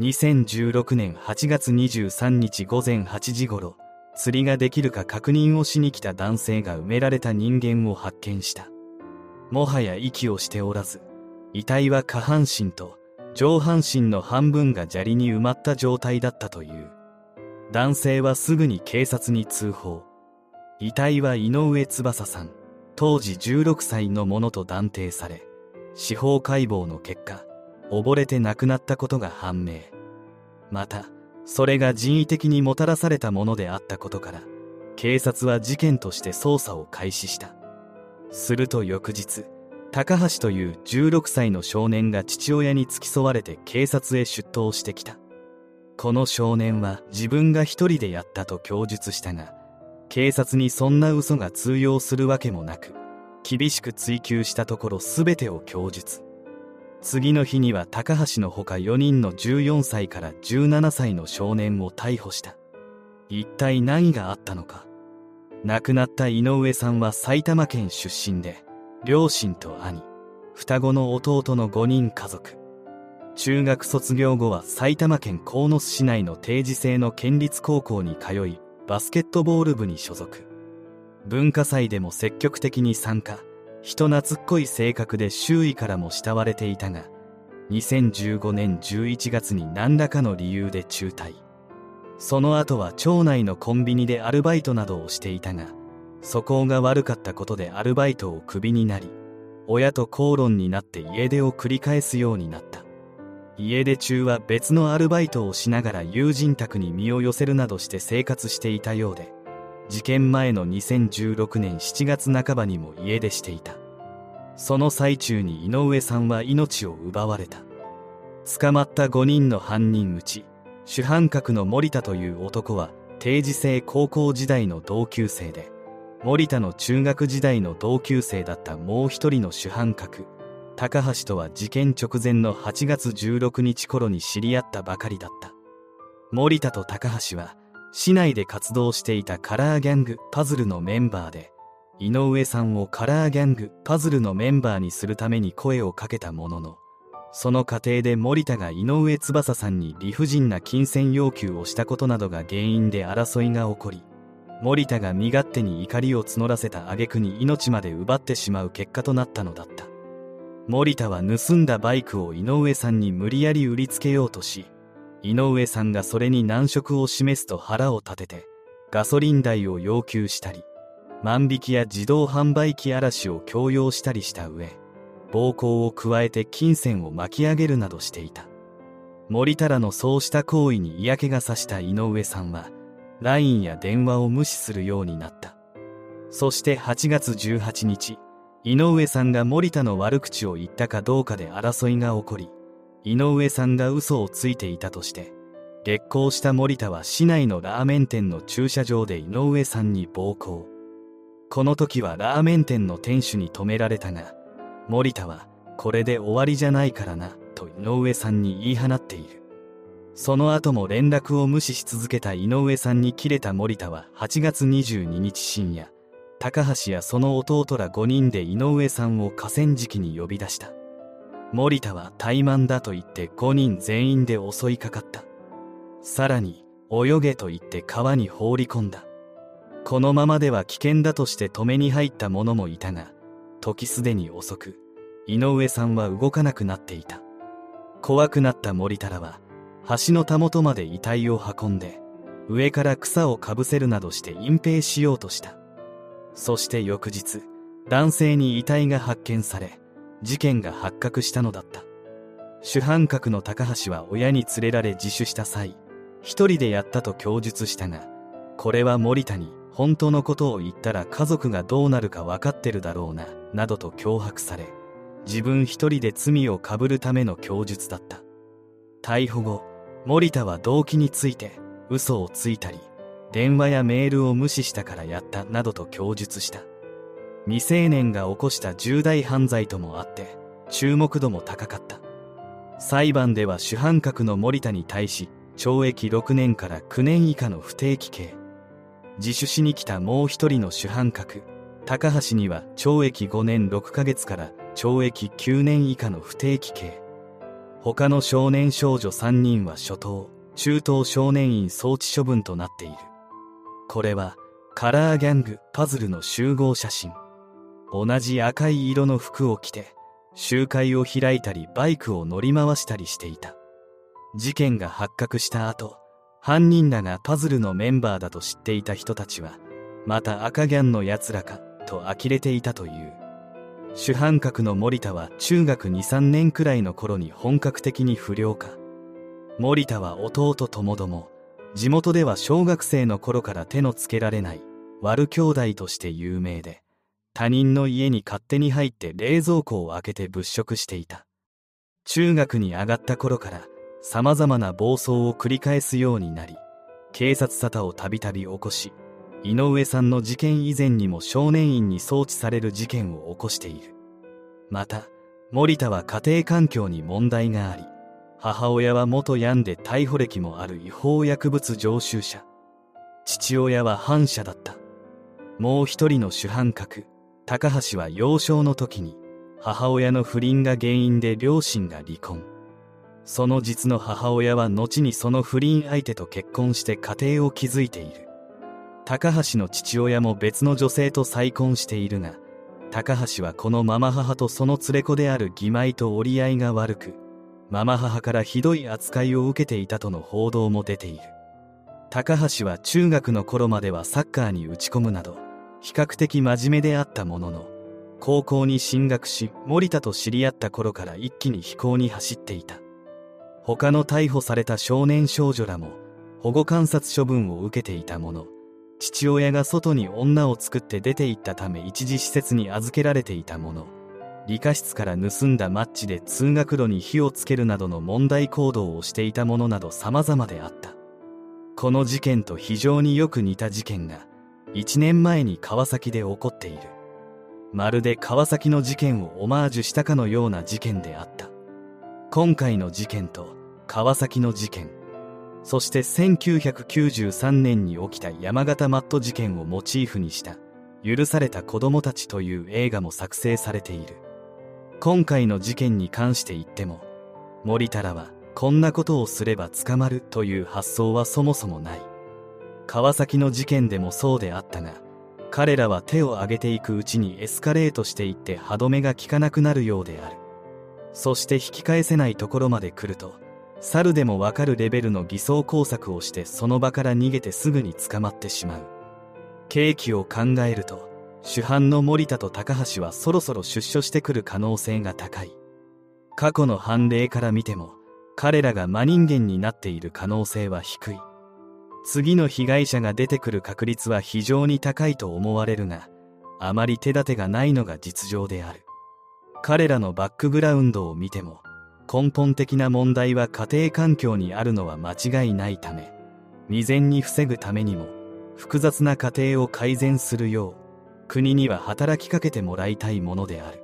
2016年8月23日午前8時頃釣りができるか確認をしに来た男性が埋められた人間を発見した。もはや息をしておらず遺体は下半身と上半身の半分が砂利に埋まった状態だったという。男性はすぐに警察に通報。遺体は井上翼さん当時16歳のものと断定され司法解剖の結果溺れて亡くなったことが判明。またそれが人為的にもたらされたものであったことから警察は事件として捜査を開始した。すると翌日高橋という16歳の少年が父親に付き添われて警察へ出頭してきた。この少年は自分が一人でやったと供述したが警察にそんな嘘が通用するわけもなく厳しく追及したところ全てを供述。次の日には高橋のほか4人の14歳から17歳の少年を逮捕した。一体何があったのか。亡くなった井上さんは埼玉県出身で両親と兄双子の弟の5人家族。中学卒業後は埼玉県鴻巣市内の定時制の県立高校に通いバスケットボール部に所属。文化祭でも積極的に参加。人懐っこい性格で周囲からも慕われていたが2015年11月に何らかの理由で中退。その後は町内のコンビニでアルバイトなどをしていたが素行が悪かったことでアルバイトをクビになり親と口論になって家出を繰り返すようになった。家出中は別のアルバイトをしながら友人宅に身を寄せるなどして生活していたようで事件前の2016年7月半ばにも家出していた。その最中に井上さんは命を奪われた。捕まった5人の犯人うち主犯格の森田という男は定時制高校時代の同級生で森田の中学時代の同級生だったもう一人の主犯格高橋とは事件直前の8月16日頃に知り合ったばかりだった。森田と高橋は市内で活動していたカラーギャングパズルのメンバーで井上さんをカラーギャングパズルのメンバーにするために声をかけたもののその過程で森田が井上翼さんに理不尽な金銭要求をしたことなどが原因で争いが起こり森田が身勝手に怒りを募らせた挙句に命まで奪ってしまう結果となったのだった。森田は盗んだバイクを井上さんに無理やり売りつけようとし井上さんがそれに難色を示すと腹を立ててガソリン代を要求したり万引きや自動販売機嵐を強要したりした上暴行を加えて金銭を巻き上げるなどしていた。森田らのそうした行為に嫌気がさした井上さんは LINE や電話を無視するようになった。そして8月18日井上さんが森田の悪口を言ったかどうかで争いが起こり井上さんが嘘をついていたとして激高した森田は市内のラーメン店の駐車場で井上さんに暴行。この時はラーメン店の店主に止められたが森田はこれで終わりじゃないからなと井上さんに言い放っている。その後も連絡を無視し続けた井上さんに切れた森田は8月22日深夜高橋やその弟ら5人で井上さんを河川敷に呼び出した。森田は怠慢だと言って5人全員で襲いかかった。さらに泳げと言って川に放り込んだ。このままでは危険だとして止めに入った者もいたが時すでに遅く井上さんは動かなくなっていた。怖くなった森田らは橋のたもとまで遺体を運んで上から草をかぶせるなどして隠蔽しようとした。そして翌日男性に遺体が発見され事件が発覚したのだった。主犯格の高橋は親に連れられ自首した際一人でやったと供述したがこれは森田に本当のことを言ったら家族がどうなるか分かってるだろうななどと脅迫され自分一人で罪をかぶるための供述だった。逮捕後森田は動機について嘘をついたり電話やメールを無視したからやったなどと供述した。未成年が起こした重大犯罪ともあって注目度も高かった裁判では主犯格の森田に対し懲役6年から9年以下の不定期刑自首しに来たもう一人の主犯格高橋には懲役5年6ヶ月から懲役9年以下の不定期刑他の少年少女3人は初等、中等少年院送致処分となっている。これは、カラーギャング、パズルの集合写真。同じ赤い色の服を着て、集会を開いたりバイクを乗り回したりしていた。事件が発覚した後、犯人らがパズルのメンバーだと知っていた人たちは、また赤ギャンの奴らか、と呆れていたという。主犯格の森田は中学2、3年くらいの頃に本格的に不良化。森田は弟ともども、地元では小学生の頃から手のつけられない悪兄弟として有名で、他人の家に勝手に入って冷蔵庫を開けて物色していた。中学に上がった頃から様々な暴走を繰り返すようになり、警察沙汰をたびたび起こし、井上さんの事件以前にも少年院に送致される事件を起こしている。また、森田は家庭環境に問題があり、母親は元ヤンで逮捕歴もある違法薬物常習者。父親は反社だった。もう一人の主犯格、高橋は幼少の時に母親の不倫が原因で両親が離婚。その実の母親は後にその不倫相手と結婚して家庭を築いている。高橋の父親も別の女性と再婚しているが、高橋はこのママ母とその連れ子である義妹と折り合いが悪く、ママ母からひどい扱いを受けていたとの報道も出ている。高橋は中学の頃まではサッカーに打ち込むなど、比較的真面目であったものの、高校に進学し、森田と知り合った頃から一気に飛行に走っていた。他の逮捕された少年少女らも、保護観察処分を受けていたもの、父親が外に女を作って出て行ったため一時施設に預けられていたもの、理科室から盗んだマッチで通学路に火をつけるなどの問題行動をしていたものなど様々であった。この事件と非常によく似た事件が、1年前に川崎で起こっている。まるで川崎の事件をオマージュしたかのような事件であった。今回の事件と川崎の事件、そして1993年に起きた山形マット事件をモチーフにした許された子供たちという映画も作成されている。今回の事件に関して言っても、森田らはこんなことをすれば捕まるという発想はそもそもない。川崎の事件でもそうであったが、彼らは手を挙げていくうちにエスカレートしていって歯止めが効かなくなるようである。そして引き返せないところまで来ると、猿でもわかるレベルの偽装工作をしてその場から逃げてすぐに捕まってしまう。刑期を考えると、主犯の森田と高橋はそろそろ出所してくる可能性が高い。過去の判例から見ても、彼らが真人間になっている可能性は低い。次の被害者が出てくる確率は非常に高いと思われるが、あまり手立てがないのが実情である。彼らのバックグラウンドを見ても、根本的な問題は家庭環境にあるのは間違いないため、未然に防ぐためにも、複雑な家庭を改善するよう、国には働きかけてもらいたいものである。